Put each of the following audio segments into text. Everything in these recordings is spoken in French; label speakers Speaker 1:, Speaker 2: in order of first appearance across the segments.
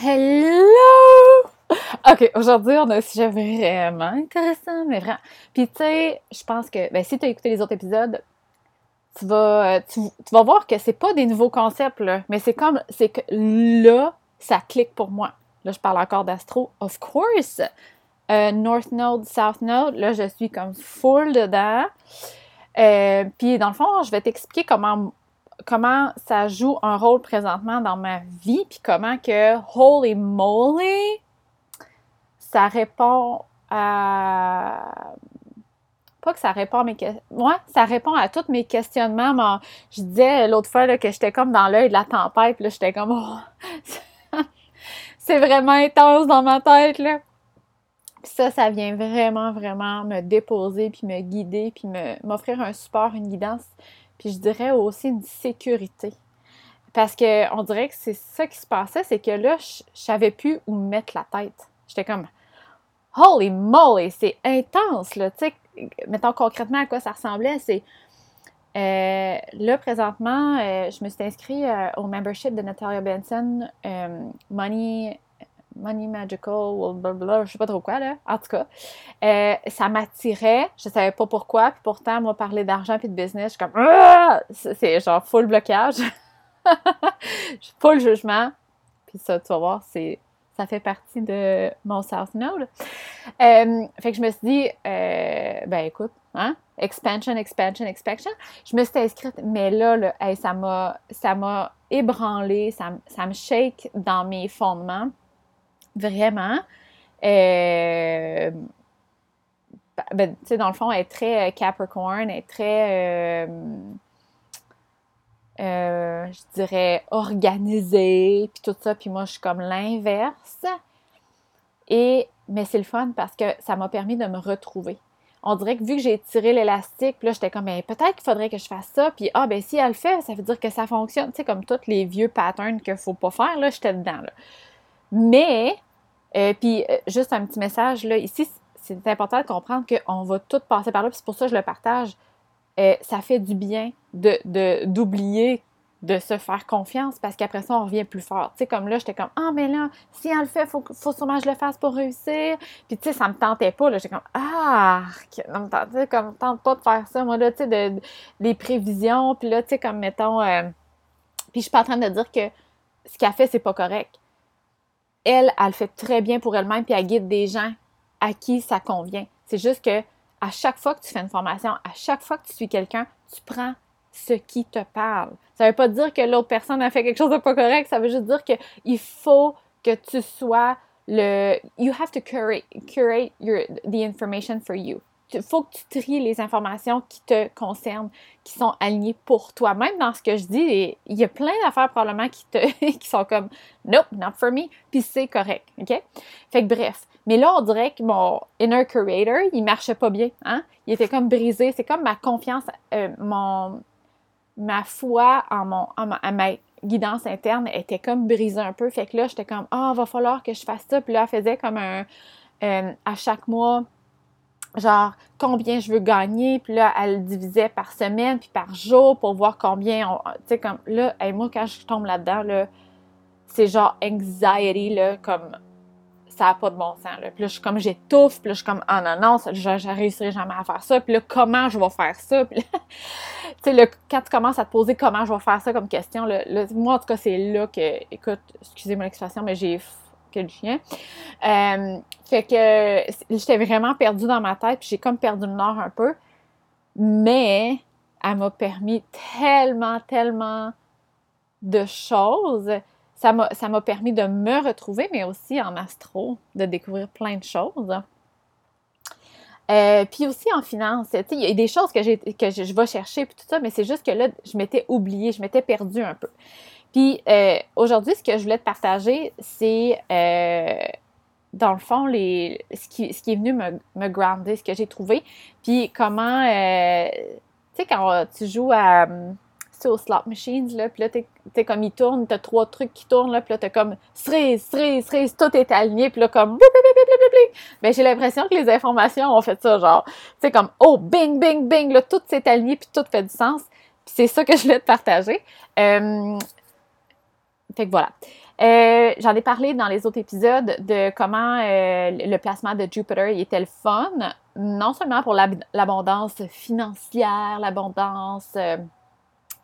Speaker 1: Hello! OK, aujourd'hui, on a un sujet vraiment intéressant, mais vraiment. Puis, tu sais, je pense que, ben, si tu as écouté les autres épisodes, tu vas, tu, vas voir que c'est pas des nouveaux concepts, là, mais c'est comme, c'est que là, ça clique pour moi. Là, je parle encore d'astro, of course. Euh, North Node, South Node, là, je suis comme full dedans. Euh, puis, dans le fond, je vais t'expliquer comment comment ça joue un rôle présentement dans ma vie, puis comment que holy moly, ça répond à pas que ça répond à mes questions. Ça répond à tous mes questionnements. je disais l'autre fois que j'étais comme dans l'œil de la tempête. Là, j'étais comme oh, c'est vraiment intense dans ma tête. Là. Puis ça, ça vient vraiment, vraiment me déposer, puis me guider, puis m'offrir un support, une guidance puis je dirais aussi une sécurité. Parce que on dirait que c'est ça qui se passait, c'est que là, je, savais plus où mettre la tête. J'étais comme Holy moly, c'est intense, là. Tu sais, mettons concrètement à quoi ça ressemblait, c'est euh, là, présentement, euh, je me suis inscrite euh, au membership de Natalia Benson, Money Money Magical, blablabla, je sais pas trop quoi, là. En tout cas, euh, ça m'attirait. Je savais pas pourquoi. Puis pourtant, moi, parler d'argent puis de business, je suis comme, ah! c'est genre full blocage. full jugement. Puis ça, tu vas voir, c'est ça fait partie de mon South Node. Euh, fait que je me suis dit, euh, ben écoute, hein, expansion, expansion, expansion. Je me suis inscrite, mais là, ça m'a ça m'a ébranlé, ça, ça me shake dans mes fondements. Vraiment. Euh, ben, tu sais, dans le fond, elle est très euh, Capricorn, elle est très, euh, je dirais, organisée, puis tout ça. Puis moi, je suis comme l'inverse. Et, mais c'est le fun parce que ça m'a permis de me retrouver. On dirait que vu que j'ai tiré l'élastique, là, j'étais comme, ben, peut-être qu'il faudrait que je fasse ça. Puis, ah, ben, si elle le fait, ça veut dire que ça fonctionne. Tu sais, comme tous les vieux patterns qu'il ne faut pas faire, là, j'étais dedans, là. Mais, euh, puis euh, juste un petit message, là, ici, c'est important de comprendre qu'on va tout passer par là, puis c'est pour ça que je le partage. Euh, ça fait du bien de, d'oublier de, se faire confiance parce qu'après ça, on revient plus fort. Tu sais, comme là, j'étais comme Ah, mais là, si elle le fait, faut, faut sûrement que je le fasse pour réussir. Puis, tu sais, ça me tentait pas. Là, j'étais comme Ah, ça me comme, tente pas de faire ça. Moi, là, tu sais, de, des prévisions. Puis là, tu sais, comme mettons. puis, je suis pas en train de dire que ce qu'elle fait, c'est pas correct elle, elle le fait très bien pour elle-même, puis elle guide des gens à qui ça convient. C'est juste que à chaque fois que tu fais une formation, à chaque fois que tu suis quelqu'un, tu prends ce qui te parle. Ça ne veut pas dire que l'autre personne a fait quelque chose de pas correct, ça veut juste dire qu'il faut que tu sois le... You have to curate, curate your, the information for you il faut que tu tries les informations qui te concernent, qui sont alignées pour toi. Même dans ce que je dis, il y a plein d'affaires probablement qui, te, qui sont comme Nope, not for me, puis c'est correct. OK? Fait que bref. Mais là, on dirait que mon inner curator, il marchait pas bien. Hein? Il était comme brisé. C'est comme ma confiance, euh, mon, ma foi en, mon, en ma, guidance interne était comme brisée un peu. Fait que là, j'étais comme Ah, oh, va falloir que je fasse ça. Puis là, elle faisait comme un. Euh, à chaque mois, genre combien je veux gagner, puis là, elle divisait par semaine, puis par jour pour voir combien, tu sais, comme là, et moi, quand je tombe là-dedans, là, c'est genre anxiety, là, comme ça n'a pas de bon sens, là. Puis là, je suis comme, j'étouffe, puis là, je suis comme, ah non, non, je, je réussirai jamais à faire ça, puis là, comment je vais faire ça, puis là, tu sais, quand tu commences à te poser comment je vais faire ça comme question, moi, en tout cas, c'est là que, écoute, excusez moi l'expression, mais j'ai que le chien. Euh, fait que j'étais vraiment perdue dans ma tête, puis j'ai comme perdu le nord un peu. Mais elle m'a permis tellement, tellement de choses. Ça m'a permis de me retrouver, mais aussi en astro, de découvrir plein de choses. Euh, puis aussi en finance, il y a des choses que, que je, vais chercher, puis tout ça, mais c'est juste que là, je m'étais oubliée, je m'étais perdue un peu. Puis euh, aujourd'hui, ce que je voulais te partager, c'est euh, dans le fond les, ce, qui, est venu me, grounder, ce que j'ai trouvé. Puis comment, euh, tu sais, quand tu joues à aux slot machines, là, puis là, t'es comme il tourne, t'as trois trucs qui tournent, là, puis là, t'as comme cerise, cerise, cerise, tout est aligné, puis là, comme ben, j'ai l'impression que les informations ont fait ça, genre, tu sais, comme oh, bing, bing, bing, là, tout s'est aligné, puis tout fait du sens. Puis c'est ça que je voulais te partager. Fait que voilà. Euh, j'en ai parlé dans les autres épisodes de comment euh, le placement de Jupiter était le fun, non seulement pour l'abondance financière, l'abondance, euh,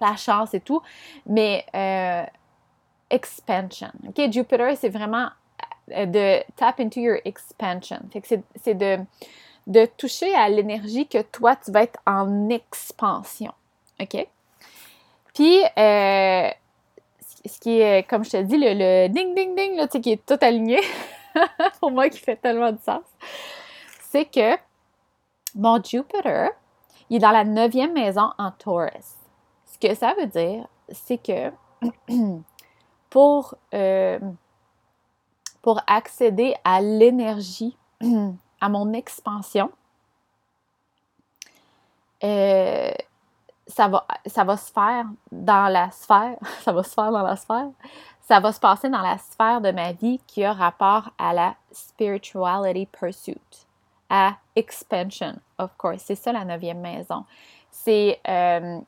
Speaker 1: la chance et tout, mais expansion. OK, Jupiter, c'est vraiment de tap into your expansion. Fait c'est de, de toucher à l'énergie que toi, tu vas être en expansion. OK? Puis, ce qui est, comme je te dis, le, ding ding ding, là, qui est tout aligné, pour moi qui fait tellement de sens, c'est que mon Jupiter, il est dans la neuvième maison en Taurus. Ce que ça veut dire, c'est que pour, euh, pour accéder à l'énergie, à mon expansion, euh, ça va, ça va se faire dans la sphère, ça va se faire dans la sphère, ça va se passer dans la sphère de ma vie qui a rapport à la spirituality pursuit, à expansion, of course. C'est ça la neuvième maison. C'est euh,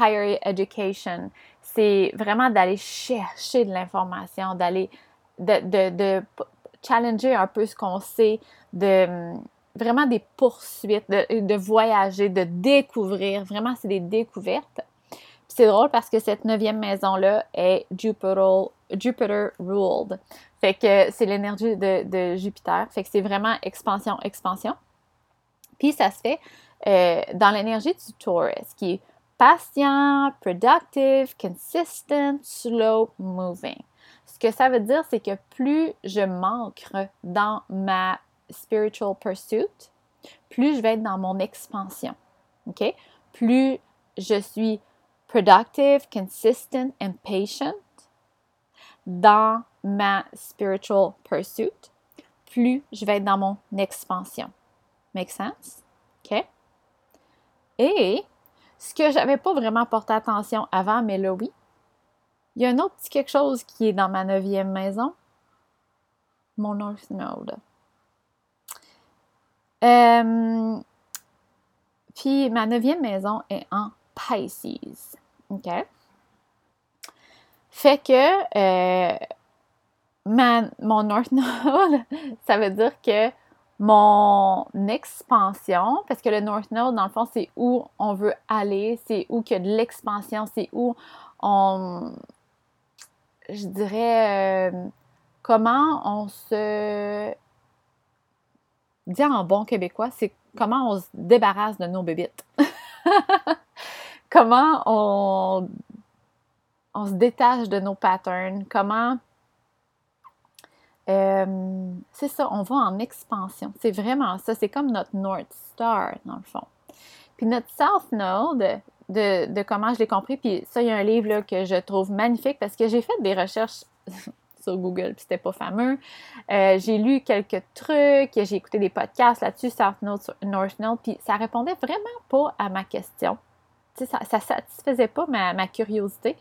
Speaker 1: higher education. C'est vraiment d'aller chercher de l'information, d'aller de, de, de, challenger un peu ce qu'on sait, de vraiment des poursuites, de, voyager, de découvrir. Vraiment, c'est des découvertes. c'est drôle parce que cette neuvième maison-là est Jupiter, Jupiter ruled. Fait que c'est l'énergie de, Jupiter. Fait que c'est vraiment expansion, expansion. Puis ça se fait euh, dans l'énergie du Taurus, qui est patient, productive, consistent, slow moving. Ce que ça veut dire, c'est que plus je manque dans ma spiritual pursuit, plus je vais être dans mon expansion. OK? Plus je suis productive, consistent and patient dans ma spiritual pursuit, plus je vais être dans mon expansion. Make sense? OK? Et ce que j'avais pas vraiment porté attention avant, mais là oui, il y a un autre petit quelque chose qui est dans ma neuvième maison, mon North Node. Euh, puis ma neuvième maison est en Pisces. OK? Fait que euh, mon North Node, ça veut dire que mon expansion, parce que le North Node, dans le fond, c'est où on veut aller, c'est où qu'il y a de l'expansion, c'est où on, je dirais, euh, comment on se dit en bon québécois, c'est comment on se débarrasse de nos bébites. comment on, se détache de nos patterns, comment... Euh, c'est ça, on va en expansion. C'est vraiment ça. C'est comme notre North Star, dans le fond. Puis notre South Node, de, comment je l'ai compris, puis ça, il y a un livre que je trouve magnifique parce que j'ai fait des recherches Google, puis c'était pas fameux. Euh, j'ai lu quelques trucs, j'ai écouté des podcasts là-dessus, South North Node, puis ça répondait vraiment pas à ma question. ça, ça satisfaisait pas ma, curiosité.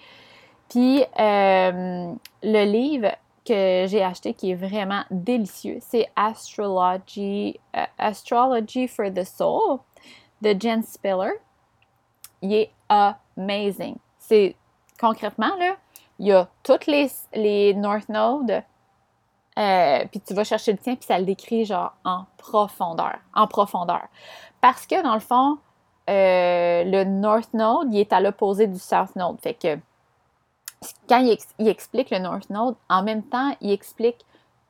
Speaker 1: Puis euh, le livre que j'ai acheté qui est vraiment délicieux, c'est Astrology, euh, Astrology for the Soul de Jen Spiller. Il est amazing. C'est concrètement là, il y a toutes les, les North Nodes, euh, puis tu vas chercher le tien, puis ça le décrit genre en profondeur, en profondeur. Parce que dans le fond, euh, le North Node, il est à l'opposé du South Node. Fait que quand il, explique le North Node, en même temps, il explique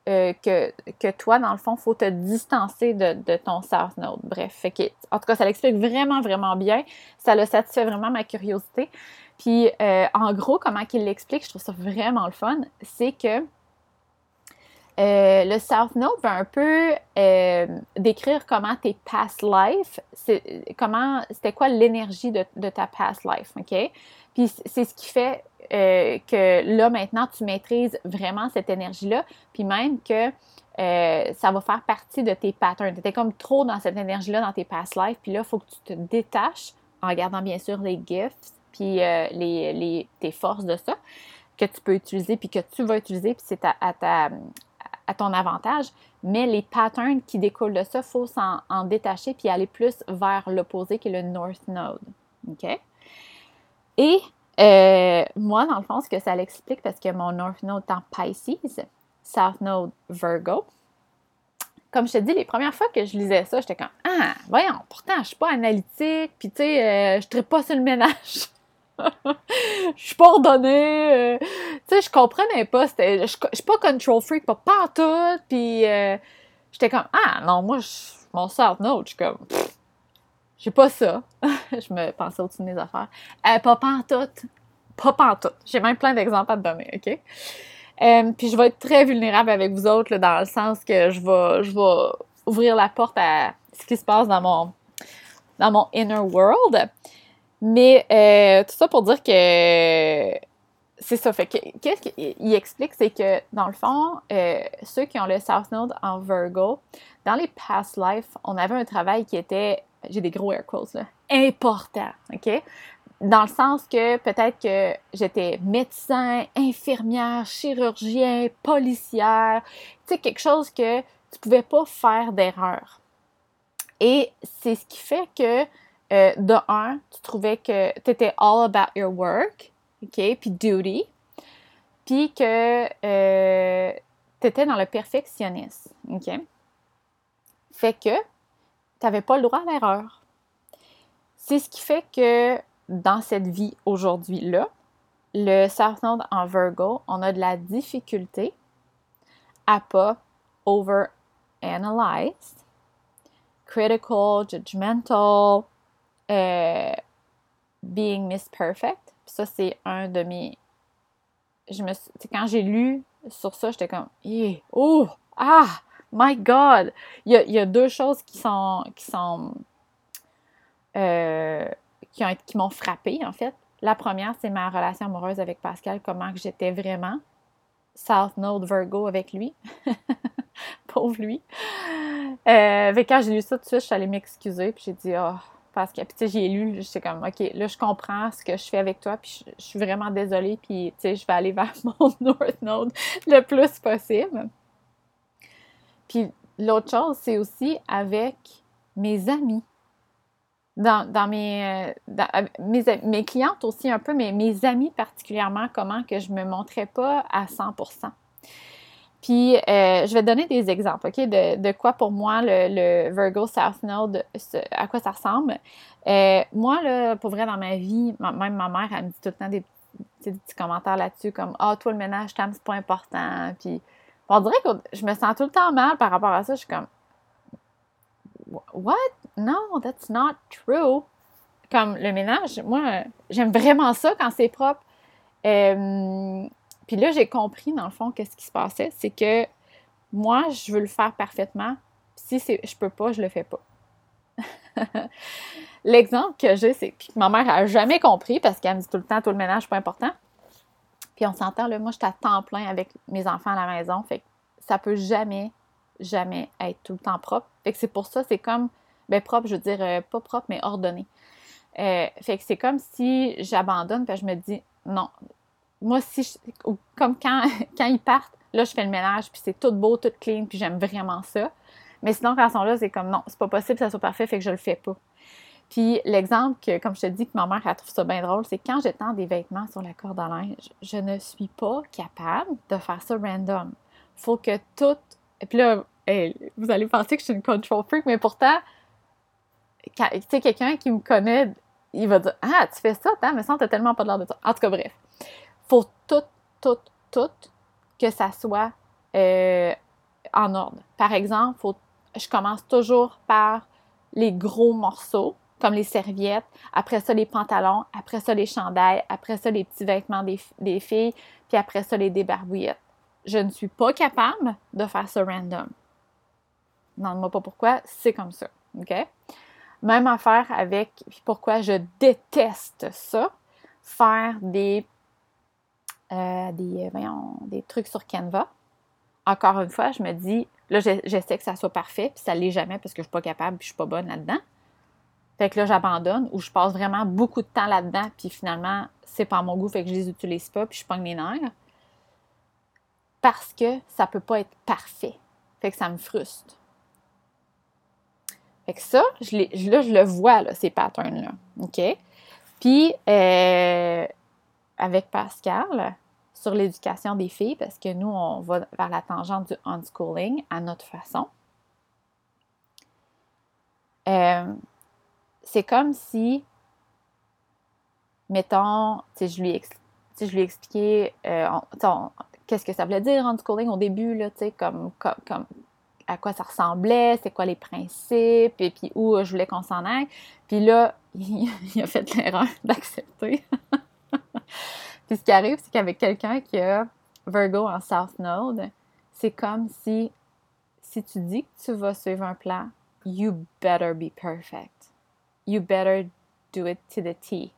Speaker 1: euh, que, que, toi, dans le fond, il faut te distancer de, de, ton South Node. Bref, fait que, en tout cas, ça l'explique vraiment, vraiment bien. Ça le satisfait vraiment ma curiosité. Puis, euh, en gros, comment qu'il l'explique, je trouve ça vraiment le fun, c'est que euh, le South Node va un peu euh, décrire comment tes past life, comment, c'était quoi l'énergie de, ta past life, OK? Puis c'est ce qui fait que là, maintenant, tu maîtrises vraiment cette énergie-là, puis même que ça va faire partie de tes patterns. Tu étais comme trop dans cette énergie-là dans tes past life, puis là, il faut que tu te détaches en gardant bien sûr les gifts, puis euh, les, tes forces de ça que tu peux utiliser, puis que tu vas utiliser, puis c'est à, ton avantage. Mais les patterns qui découlent de ça, il faut s'en en détacher puis aller plus vers l'opposé qui est le North Node. OK? Et Euh, moi, dans le fond, ce que ça l'explique, parce que mon North Node est en Pisces, South Node Virgo. Comme je te dis, les premières fois que je lisais ça, j'étais comme Ah, voyons, pourtant, je suis pas analytique, puis tu sais, euh, je ne pas sur le ménage. Je suis pas ordonnée. Euh, tu sais, je comprenais pas. Je, suis pas control freak, pas partout. Puis j'étais comme Ah, non, moi, je, mon South Node, je suis comme j'ai pas ça. je me pensais au-dessus de mes affaires. Euh, pas pantoute. Pas pantoute. J'ai même plein d'exemples à te donner, OK? Euh, puis je vais être très vulnérable avec vous autres, dans le sens que je vais, je vais ouvrir la porte à ce qui se passe dans mon, dans mon inner world. Mais euh, tout ça pour dire que c'est ça. Fait que qu'est-ce qu'il explique, c'est que dans le fond, euh, ceux qui ont le South Node en Virgo, dans les past lives, on avait un travail qui était j'ai des gros air quotes, là, important, OK? Dans le sens que peut-être que j'étais médecin, infirmière, chirurgien, policière, tu sais, quelque chose que tu pouvais pas faire d'erreur. Et c'est ce qui fait que, euh, de un, tu trouvais que tu étais all about your work, OK, puis duty, puis que euh, tu étais dans le perfectionnisme, OK? Fait que tu n'avais pas le droit à l'erreur. C'est ce qui fait que dans cette vie aujourd'hui-là, le Node en Virgo, on a de la difficulté à pas over-analyze, critical, judgmental, euh, being miss perfect. ça, c'est un de mes. Je me quand j'ai lu sur ça, j'étais comme, oh, ah, My God! Il y a, deux choses qui sont. qui sont. Euh, qui, ont, qui m'ont frappée, en fait. La première, c'est ma relation amoureuse avec Pascal, comment que j'étais vraiment. South Node Virgo avec lui. Pauvre lui. Euh, quand j'ai lu ça tout de suite, je suis allée m'excuser, puis j'ai dit, oh, Pascal. Puis, tu j'ai lu, j'étais comme, OK, là, je comprends ce que je fais avec toi, puis je, suis vraiment désolée, puis, tu sais, je vais aller vers mon North Node le plus possible. Puis l'autre chose, c'est aussi avec mes amis. Dans, dans, mes, euh, mes, mes, clientes aussi un peu, mais mes amis particulièrement, comment que je me montrais pas à 100 Puis, euh, je vais donner des exemples, OK, de, de quoi pour moi le, Virgo South Node, à quoi ça ressemble. Euh, moi, là, pour vrai, dans ma vie, même ma mère, elle me dit tout le temps des, petits commentaires là-dessus, comme « Ah, toi, le ménage, c'est pas important. » Puis, on dirait que je me sens tout le temps mal par rapport à ça. Je suis comme, What? No, that's not true. Comme le ménage, moi, j'aime vraiment ça quand c'est propre. Euh, puis là, j'ai compris, dans le fond, qu'est-ce qui se passait. C'est que moi, je veux le faire parfaitement. Si je peux pas, je le fais pas. L'exemple que j'ai, c'est que ma mère a jamais compris parce qu'elle me dit tout le temps, tout le ménage, pas important. Puis on s'entend, là, moi, je suis à temps plein avec mes enfants à la maison. Fait que ça peut jamais, jamais être tout le temps propre. Fait que c'est pour ça, c'est comme, ben propre, je veux dire, euh, pas propre, mais ordonné. Euh, fait que c'est comme si j'abandonne, puis je me dis, non, moi, si ou comme quand, quand ils partent, là, je fais le ménage, puis c'est tout beau, tout clean, puis j'aime vraiment ça. Mais sinon, quand ils sont là, c'est comme, non, c'est pas possible que ça soit parfait, fait que je le fais pas. Puis l'exemple que, comme je te dis, que ma mère a trouvé ça bien drôle, c'est quand j'étends des vêtements sur la corde à linge, je ne suis pas capable de faire ça random. Faut que tout. Et puis là, vous allez penser que je suis une control freak, mais pourtant, tu sais, quelqu'un qui me connaît, il va dire Ah, tu fais ça, mais ça, t'as tellement pas l'air de ça. En tout cas, bref. Faut tout, tout, tout que ça soit euh, en ordre. Par exemple, faut, je commence toujours par les gros morceaux comme les serviettes, après ça les pantalons, après ça les chandails, après ça les petits vêtements des, filles, puis après ça les débarbouillettes. Je ne suis pas capable de faire ça random. Non, moi pas pourquoi, c'est comme ça. OK? Même affaire avec pourquoi je déteste ça, faire des, euh, des, des trucs sur Canva. Encore une fois, je me dis, là, j'essaie que ça soit parfait, puis ça ne l'est jamais parce que je ne suis pas capable, puis je ne suis pas bonne là-dedans. Fait que là, j'abandonne ou je passe vraiment beaucoup de temps là-dedans, puis finalement, c'est pas mon goût, fait que je les utilise pas, puis je pogne mes nerfs. Parce que ça peut pas être parfait. Fait que ça me frustre. Fait que ça, je là, je le vois, là, ces patterns-là. OK? Puis, euh, avec Pascal sur l'éducation des filles, parce que nous, on va vers la tangente du unschooling à notre façon. Euh, c'est comme si, mettons, je lui, je lui ai expliqué euh, qu'est-ce que ça voulait dire unschooling au début, là, comme, comme, comme à quoi ça ressemblait, c'est quoi les principes, et puis où je voulais qu'on s'en aille. Puis là, il, a fait l'erreur d'accepter. puis ce qui arrive, c'est qu'avec quelqu'un qui a Virgo en South Node, c'est comme si, si tu dis que tu vas suivre un plan, you better be perfect. You better do it to the T.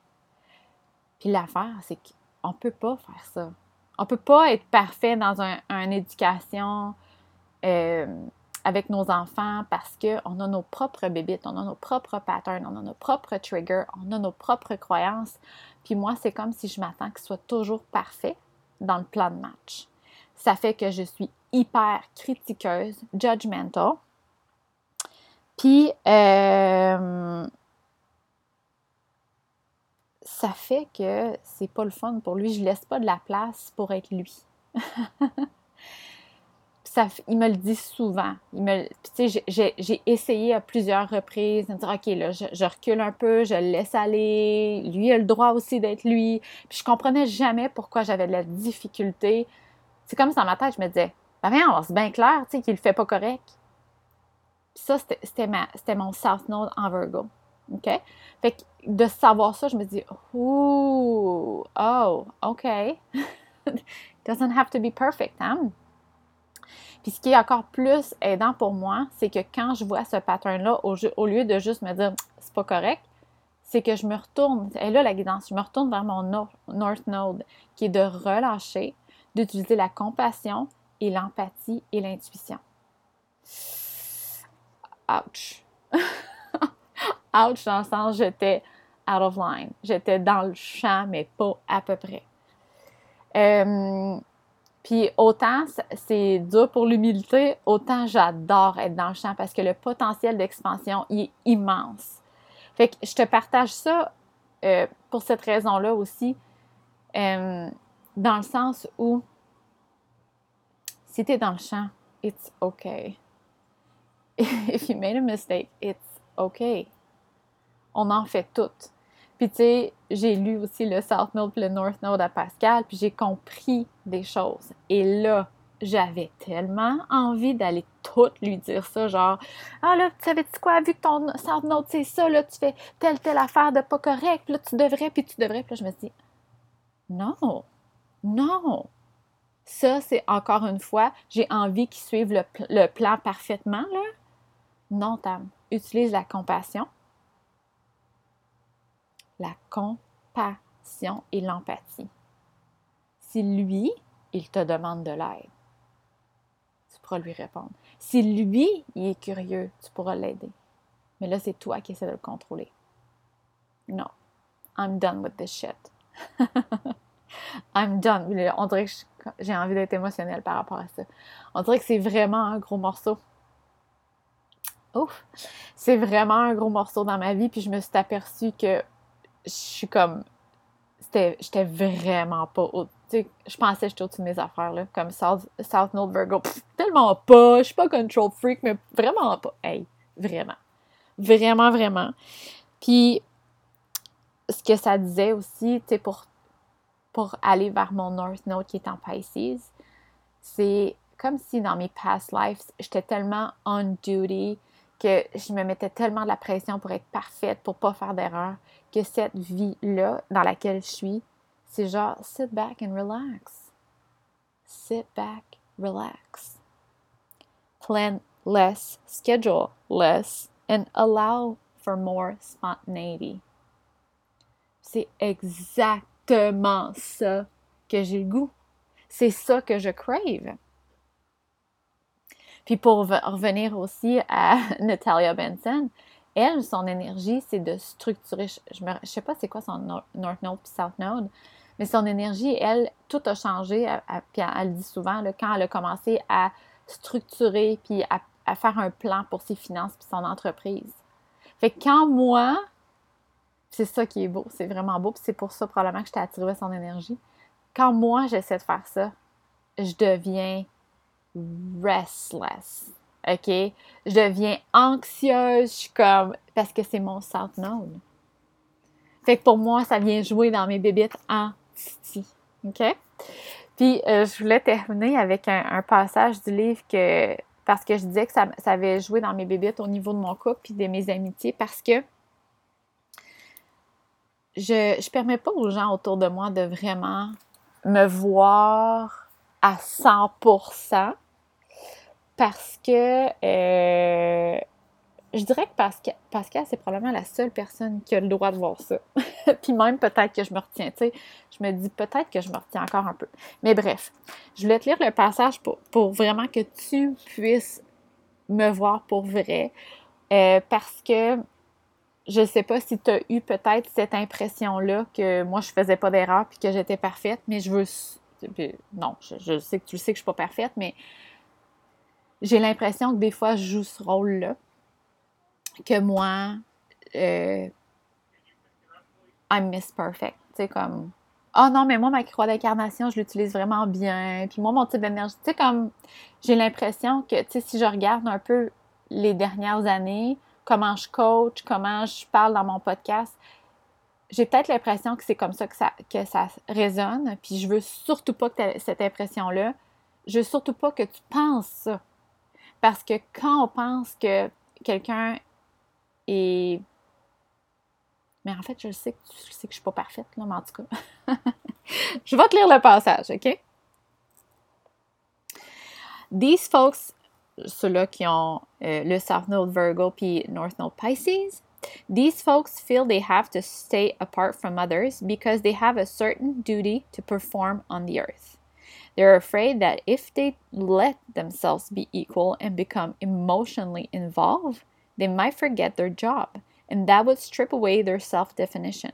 Speaker 1: Puis l'affaire, c'est qu'on peut pas faire ça. On peut pas être parfait dans une un éducation euh, avec nos enfants parce qu'on a nos propres bébites, on a nos propres patterns, on a nos propres triggers, on a nos propres croyances. Puis moi, c'est comme si je m'attends ce soit toujours parfait dans le plan de match. Ça fait que je suis hyper critiqueuse, judgmental. Puis, euh, ça fait que c'est pas le fun pour lui. Je laisse pas de la place pour être lui. il me le dit souvent. j'ai essayé à plusieurs reprises de dire, OK, là, je, recule un peu, je le laisse aller. Lui a le droit aussi d'être lui. Puis je comprenais jamais pourquoi j'avais de la difficulté. C'est comme ça dans ma tête, je me disais, ben viens, c'est bien clair, tu sais, qu'il le fait pas correct. Puis ça, c'était mon South Node en Virgo. OK? Fait que de savoir ça, je me dis, oh, oh, OK. Doesn't have to be perfect, hein? Puis ce qui est encore plus aidant pour moi, c'est que quand je vois ce pattern-là, au, lieu de juste me dire c'est pas correct, c'est que je me retourne, et là la guidance, je me retourne vers mon North Node, qui est de relâcher, d'utiliser la compassion et l'empathie et l'intuition. Ouch! Ouch dans le sens j'étais out of line. J'étais dans le champ, mais pas à peu près. Euh, puis autant c'est dur pour l'humilité, autant j'adore être dans le champ parce que le potentiel d'expansion est immense. Fait que je te partage ça euh, pour cette raison-là aussi, euh, dans le sens où si tu es dans le champ, it's okay. If you made a mistake, it's okay. On en fait toutes. Puis, tu sais, j'ai lu aussi le South Node et le North Node à Pascal, puis j'ai compris des choses. Et là, j'avais tellement envie d'aller tout lui dire ça, genre Ah là, tu savais-tu quoi, vu que ton South Node c'est ça, là, tu fais telle, telle affaire de pas correct, là, tu devrais, puis tu devrais. Puis là, je me dis Non, non. Ça, c'est encore une fois, j'ai envie qu'ils suivent le, le plan parfaitement, là. Non, Tam. Utilise la compassion la compassion et l'empathie. Si lui, il te demande de l'aide, tu pourras lui répondre. Si lui, il est curieux, tu pourras l'aider. Mais là, c'est toi qui essaies de le contrôler. Non. I'm done with this shit. I'm done. On dirait que j'ai envie d'être émotionnelle par rapport à ça. On dirait que c'est vraiment un gros morceau. Ouf! C'est vraiment un gros morceau dans ma vie, puis je me suis aperçue que je suis comme. J'étais vraiment pas au. Je pensais que j'étais au-dessus de mes affaires, là, comme South, South Node Virgo. tellement pas. Je suis pas control freak, mais vraiment pas. Hey, vraiment. Vraiment, vraiment. Puis, ce que ça disait aussi, tu pour, pour aller vers mon North Node qui est en Pisces, c'est comme si dans mes past lives, j'étais tellement on duty, que je me mettais tellement de la pression pour être parfaite, pour pas faire d'erreur, que cette vie-là dans laquelle je suis, c'est genre sit back and relax. Sit back, relax. Plan less, schedule less, and allow for more spontaneity. C'est exactement ça que j'ai le goût. C'est ça que je crave. Puis pour revenir aussi à Natalia Benson, elle, son énergie, c'est de structurer. Je ne sais pas c'est quoi son North Node puis South Node, mais son énergie, elle, tout a changé. puis elle, le dit souvent, quand elle a commencé à structurer puis à, faire un plan pour ses finances puis son entreprise. Fait que quand moi, C'est ça qui est beau, c'est vraiment beau, puis c'est pour ça probablement que je t'ai attiré son énergie. Quand moi j'essaie de faire ça, je deviens restless. OK? Je deviens anxieuse, je suis comme. Parce que c'est mon South Node. Fait que pour moi, ça vient jouer dans mes bébites en. OK? Puis, euh, je voulais terminer avec un, passage du livre que. Parce que je disais que ça, avait joué dans mes bébites au niveau de mon couple puis de mes amitiés parce que je ne permets pas aux gens autour de moi de vraiment me voir à 100% parce que euh, je dirais que Pascal, c'est probablement la seule personne qui a le droit de voir ça. Puis même peut-être que je me retiens, tu sais, je me dis peut-être que je me retiens encore un peu. Mais bref, je voulais te lire le passage pour, vraiment que tu puisses me voir pour vrai. Euh, parce que je ne sais pas si tu as eu peut-être cette impression-là que moi, je faisais pas d'erreur puis que j'étais parfaite, mais je veux. Non, je, sais que tu sais que je suis pas parfaite, mais j'ai l'impression que des fois, je joue ce rôle-là que moi, euh, I'm Miss Perfect. Tu sais, comme, oh non, mais moi, ma croix d'incarnation, je l'utilise vraiment bien. Puis moi, mon type d'énergie, tu sais, comme, j'ai l'impression que, tu sais, si je regarde un peu les dernières années, comment je coach, comment je parle dans mon podcast, j'ai peut-être l'impression que c'est comme ça que, ça que ça résonne. Puis je veux surtout pas que cette impression-là. Je veux surtout pas que tu penses ça. Parce que quand on pense que quelqu'un et. Mais en fait, je sais que tu sais que je suis pas parfaite, là, mais en tout cas. je vais te lire le passage, OK? These folks, ceux-là qui ont euh, le South Node Virgo puis North Node Pisces, these folks feel they have to stay apart from others because they have a certain duty to perform on the earth. They're afraid that if they let themselves be equal and become emotionally involved, they might forget their job, and that would strip away their self definition.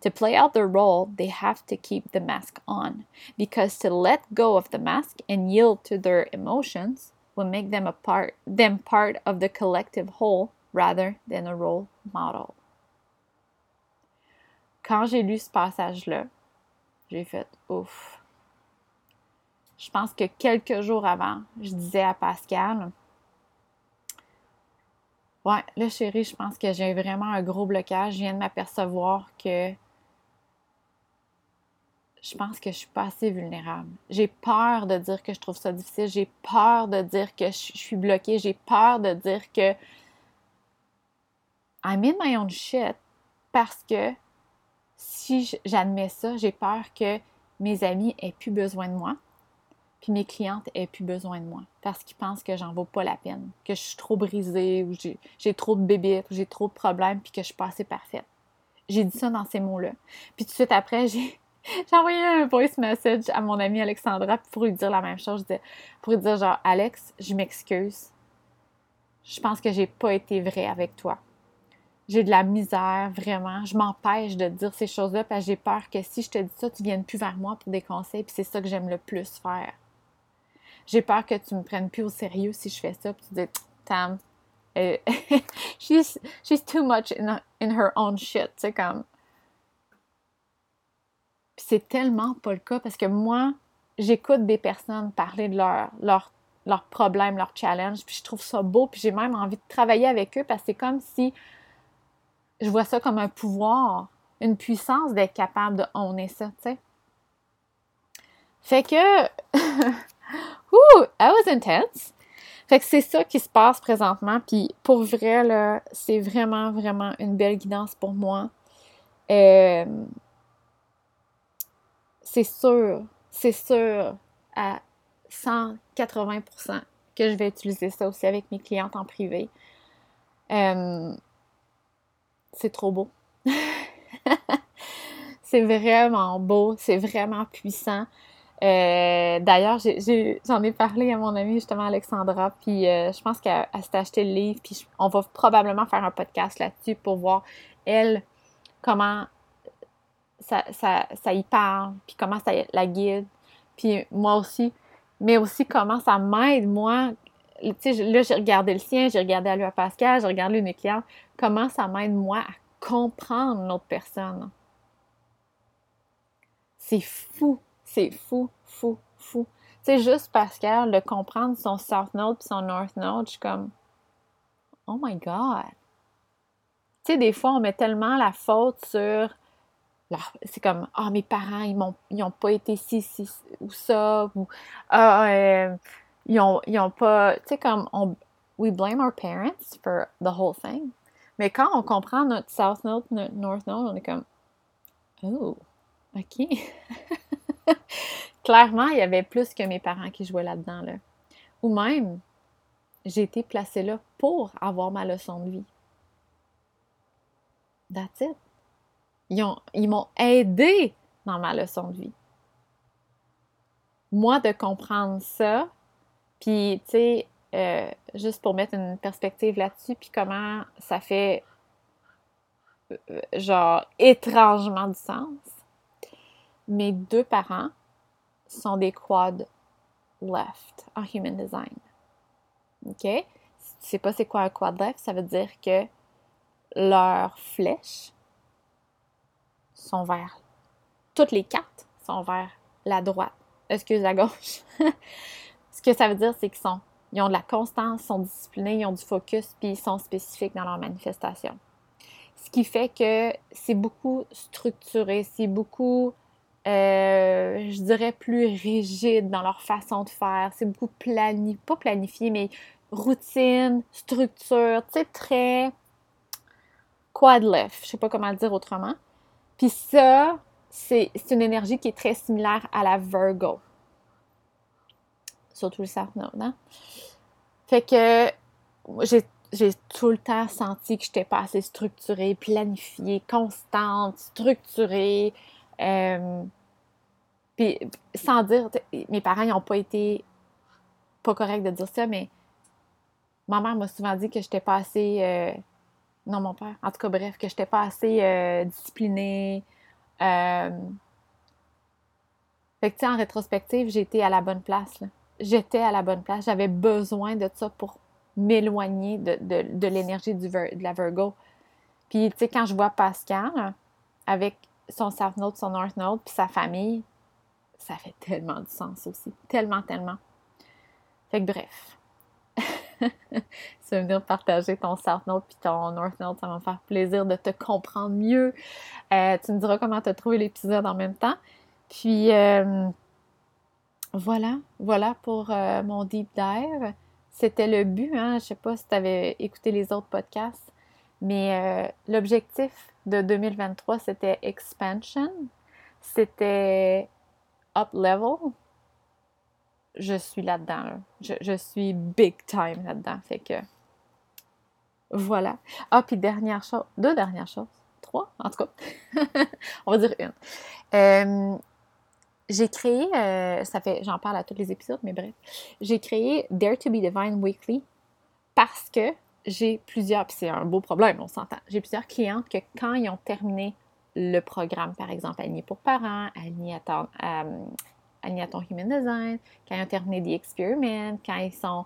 Speaker 1: To play out their role, they have to keep the mask on, because to let go of the mask and yield to their emotions will make them a part them part of the collective whole rather than a role model. Quand j'ai lu ce passage-là, j'ai fait ouf. Je pense que quelques jours avant, je disais à Pascal, Ouais, là, chérie, je pense que j'ai vraiment un gros blocage. Je viens de m'apercevoir que je pense que je suis pas assez vulnérable. J'ai peur de dire que je trouve ça difficile. J'ai peur de dire que je suis bloquée. J'ai peur de dire que I'm in my shit parce que si j'admets ça, j'ai peur que mes amis aient plus besoin de moi puis mes clientes aient plus besoin de moi parce qu'ils pensent que j'en vaux pas la peine, que je suis trop brisée ou j'ai trop de bébés, ou j'ai trop de problèmes puis que je suis pas assez parfaite. J'ai dit ça dans ces mots-là. Puis tout de suite après, j'ai envoyé un voice message à mon amie Alexandra pour lui dire la même chose. pour lui dire genre Alex, je m'excuse. Je pense que j'ai pas été vraie avec toi. J'ai de la misère, vraiment. Je m'empêche de dire ces choses-là parce que j'ai peur que si je te dis ça, tu viennes plus vers moi pour des conseils. Puis c'est ça que j'aime le plus faire j'ai peur que tu me prennes plus au sérieux si je fais ça. Puis tu dis, Tam, euh, she's, she's too much in, in her own shit. Tu sais, comme. Puis c'est tellement pas le cas parce que moi, j'écoute des personnes parler de leurs leur, leur problèmes, leurs challenges, puis je trouve ça beau, puis j'ai même envie de travailler avec eux parce que c'est comme si je vois ça comme un pouvoir, une puissance d'être capable de honner ça, tu sais. Fait que Ouh, that was intense! Fait que c'est ça qui se passe présentement. Puis pour vrai, là, c'est vraiment, vraiment une belle guidance pour moi. Euh, c'est sûr, c'est sûr à 180% que je vais utiliser ça aussi avec mes clientes en privé. Euh, c'est trop beau. c'est vraiment beau, c'est vraiment puissant. Euh, d'ailleurs, j'en ai, parlé à mon amie justement Alexandra, puis euh, je pense qu'elle s'est acheté le livre, puis on va probablement faire un podcast là-dessus pour voir elle comment ça, ça, y parle, puis comment ça la guide, puis moi aussi, mais aussi comment ça m'aide moi. Tu sais, là, j'ai regardé le sien, j'ai regardé à lui à Pascal, j'ai regardé mes clients, comment ça m'aide moi à comprendre l'autre personne? C'est fou, c'est fou, fou, fou. C'est juste parce qu'elle de comprendre son South Node et son North Node, je suis comme Oh my God! Tu sais, des fois, on met tellement la faute sur. C'est comme Ah, mes parents, ils n'ont ils ont pas été ci, ci ou ça, ou Ah, euh, ils n'ont ils ont pas. Tu sais, comme on, we blame our parents for the whole thing. Mais quand on comprend notre South Node, notre North Node, on est comme Oh, OK. Clairement, il y avait plus que mes parents qui jouaient là-dedans. Là. Ou même, j'ai été placée là pour avoir ma leçon de vie. That's it. Ils, m'ont aidé dans ma leçon de vie. Moi, de comprendre ça, puis, tu sais, euh, juste pour mettre une perspective là-dessus, puis comment ça fait, euh, genre, étrangement du sens. Mes deux parents sont des quad left en human design. OK? Si tu sais pas c'est quoi un quad left, ça veut dire que leurs flèches sont vers toutes les quatre sont vers la droite. Excuse la gauche. Ce que ça veut dire, c'est qu'ils sont ils ont de la constance, sont disciplinés, ils ont du focus, puis ils sont spécifiques dans leur manifestation. Ce qui fait que c'est beaucoup structuré, c'est beaucoup euh, je dirais, plus rigides dans leur façon de faire. C'est beaucoup planifié, pas planifié, mais routine, structure, tu sais, très quad lift. Je sais pas comment le dire autrement. Puis ça, c'est une énergie qui est très similaire à la Virgo. Surtout le Node, hein? Fait que j'ai tout le temps senti que je n'étais pas assez structurée, planifiée, constante, structurée. Euh, puis, sans dire, mes parents n'ont pas été pas corrects de dire ça, mais ma mère m'a souvent dit que je n'étais pas assez. Euh, non, mon père. En tout cas, bref, que je n'étais pas assez euh, disciplinée. Fait que, tu sais, en rétrospective, j'étais à la bonne place. J'étais à la bonne place. J'avais besoin de ça pour m'éloigner de, de l'énergie de la Virgo. Puis, tu sais, quand je vois Pascal avec son South Node, son North Node, puis sa famille, ça fait tellement de sens aussi. Tellement, tellement. Fait que bref. tu vas venir partager ton South Note puis ton North Note, ça va me faire plaisir de te comprendre mieux. Euh, tu me diras comment tu as trouvé l'épisode en même temps. Puis euh, voilà, voilà pour euh, mon deep dive. C'était le but, hein? Je sais pas si tu avais écouté les autres podcasts, mais l'objectif de 2023, c'était expansion. C'était up level, je suis là-dedans. Je, suis big time là-dedans. Fait que voilà. Ah, puis dernière chose, deux dernières choses, trois en tout cas. On va dire une. Euh, j'ai créé, euh, ça fait, j'en parle à tous les épisodes, mais bref, j'ai créé Dare to be Divine Weekly parce que j'ai plusieurs, puis c'est un beau problème, on s'entend. J'ai plusieurs clientes que quand ils ont terminé le programme, par exemple, aligné pour parents, aligné à ton, à ton Human Design, quand ils ont terminé The Experiment, quand ils sont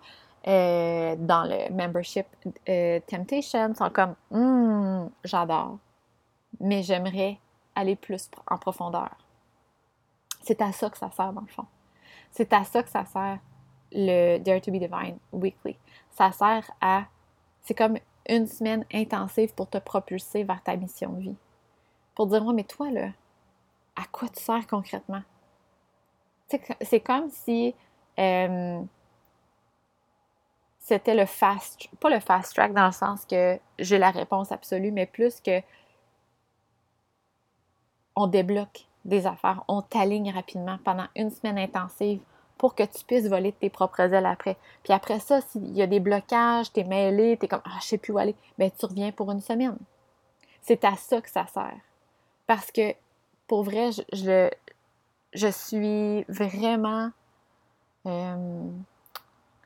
Speaker 1: euh, dans le Membership euh, Temptation, ils sont comme hum, j'adore, mais j'aimerais aller plus en profondeur. C'est à ça que ça sert, dans le fond. C'est à ça que ça sert le Dare to be Divine Weekly. Ça sert à. C'est comme une semaine intensive pour te propulser vers ta mission de vie pour dire, moi, mais toi, là, à quoi tu sers concrètement? C'est comme si euh, c'était le fast, pas le fast track dans le sens que j'ai la réponse absolue, mais plus que on débloque des affaires, on t'aligne rapidement pendant une semaine intensive pour que tu puisses voler tes propres ailes après. Puis après ça, s'il y a des blocages, t'es mêlé, t'es comme Ah, je sais plus où aller, bien tu reviens pour une semaine. C'est à ça que ça sert. Parce que, pour vrai, je, je, suis vraiment... Euh,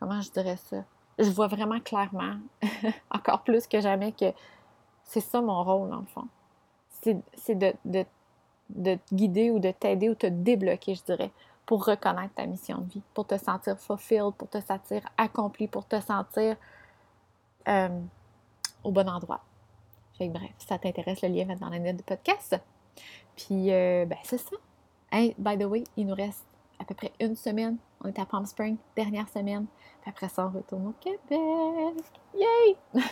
Speaker 1: comment je dirais ça? Je vois vraiment clairement, encore plus que jamais, que c'est ça mon rôle, en fond. C'est de, de te guider ou de t'aider ou te débloquer, je dirais, pour reconnaître ta mission de vie, pour te sentir fulfilled, pour te sentir accompli, pour te sentir euh, au bon endroit. Fait que bref, ça t'intéresse, le lien va dans la note de podcast. Puis, euh, ben, c'est ça. Hey, by the way, il nous reste à peu près une semaine. On est à Palm Spring, dernière semaine. Puis après ça, on retourne au Québec. Yay!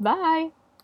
Speaker 1: Bye!